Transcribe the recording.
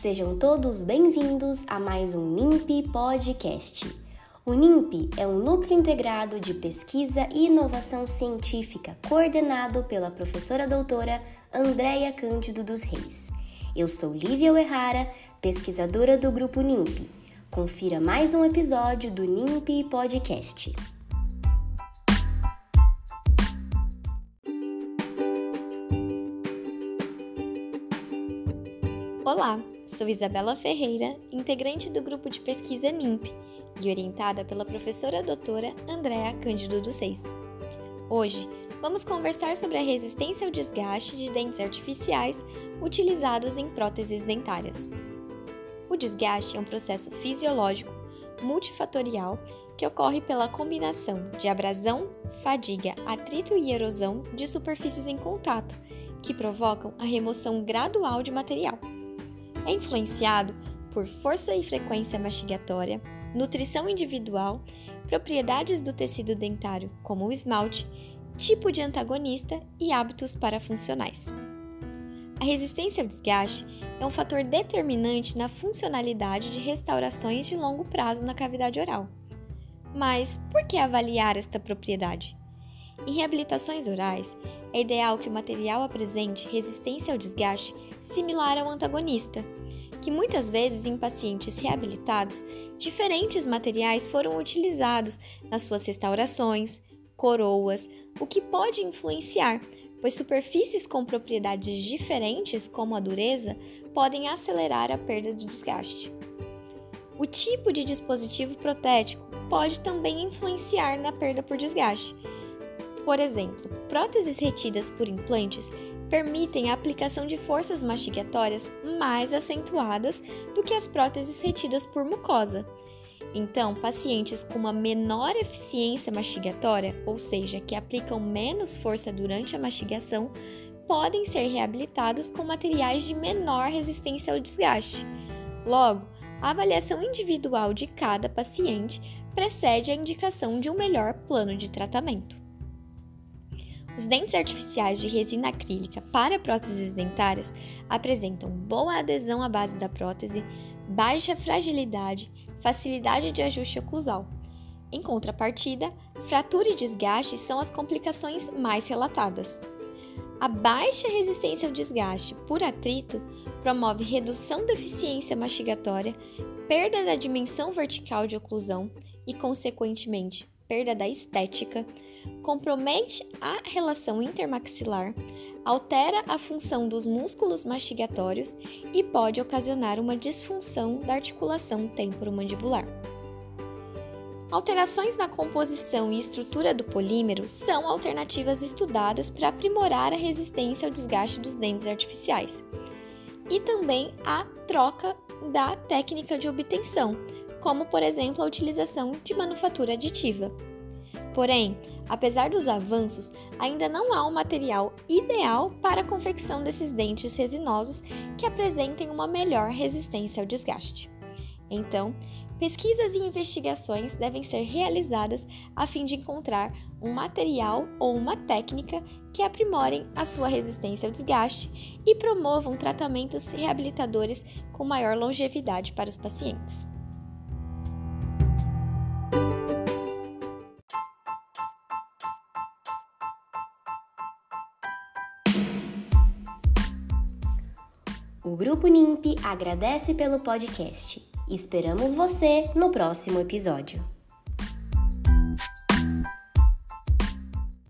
Sejam todos bem-vindos a mais um NIMP Podcast. O NIMP é um núcleo integrado de pesquisa e inovação científica coordenado pela professora doutora Andréia Cândido dos Reis. Eu sou Lívia Errara, pesquisadora do grupo NIMP. Confira mais um episódio do NIMP Podcast. Olá, sou Isabela Ferreira, integrante do grupo de pesquisa NIMP e orientada pela professora doutora Andréa Cândido dos Seis. Hoje, vamos conversar sobre a resistência ao desgaste de dentes artificiais utilizados em próteses dentárias. O desgaste é um processo fisiológico multifatorial que ocorre pela combinação de abrasão, fadiga, atrito e erosão de superfícies em contato, que provocam a remoção gradual de material. É influenciado por força e frequência mastigatória, nutrição individual, propriedades do tecido dentário, como o esmalte, tipo de antagonista e hábitos parafuncionais. A resistência ao desgaste é um fator determinante na funcionalidade de restaurações de longo prazo na cavidade oral. Mas por que avaliar esta propriedade? Em reabilitações orais, é ideal que o material apresente resistência ao desgaste similar ao antagonista, que muitas vezes em pacientes reabilitados, diferentes materiais foram utilizados nas suas restaurações, coroas, o que pode influenciar, pois superfícies com propriedades diferentes, como a dureza, podem acelerar a perda de desgaste. O tipo de dispositivo protético pode também influenciar na perda por desgaste. Por exemplo, próteses retidas por implantes permitem a aplicação de forças mastigatórias mais acentuadas do que as próteses retidas por mucosa. Então, pacientes com uma menor eficiência mastigatória, ou seja, que aplicam menos força durante a mastigação, podem ser reabilitados com materiais de menor resistência ao desgaste. Logo, a avaliação individual de cada paciente precede a indicação de um melhor plano de tratamento. Os dentes artificiais de resina acrílica para próteses dentárias apresentam boa adesão à base da prótese, baixa fragilidade, facilidade de ajuste oclusal. Em contrapartida, fratura e desgaste são as complicações mais relatadas. A baixa resistência ao desgaste por atrito promove redução da eficiência mastigatória, perda da dimensão vertical de oclusão e, consequentemente, perda da estética, compromete a relação intermaxilar, altera a função dos músculos mastigatórios e pode ocasionar uma disfunção da articulação temporomandibular. Alterações na composição e estrutura do polímero são alternativas estudadas para aprimorar a resistência ao desgaste dos dentes artificiais. E também a troca da técnica de obtenção, como por exemplo a utilização de manufatura aditiva. Porém, apesar dos avanços, ainda não há um material ideal para a confecção desses dentes resinosos que apresentem uma melhor resistência ao desgaste. Então, pesquisas e investigações devem ser realizadas a fim de encontrar um material ou uma técnica que aprimorem a sua resistência ao desgaste e promovam tratamentos reabilitadores com maior longevidade para os pacientes. O Grupo NIMP agradece pelo podcast. Esperamos você no próximo episódio.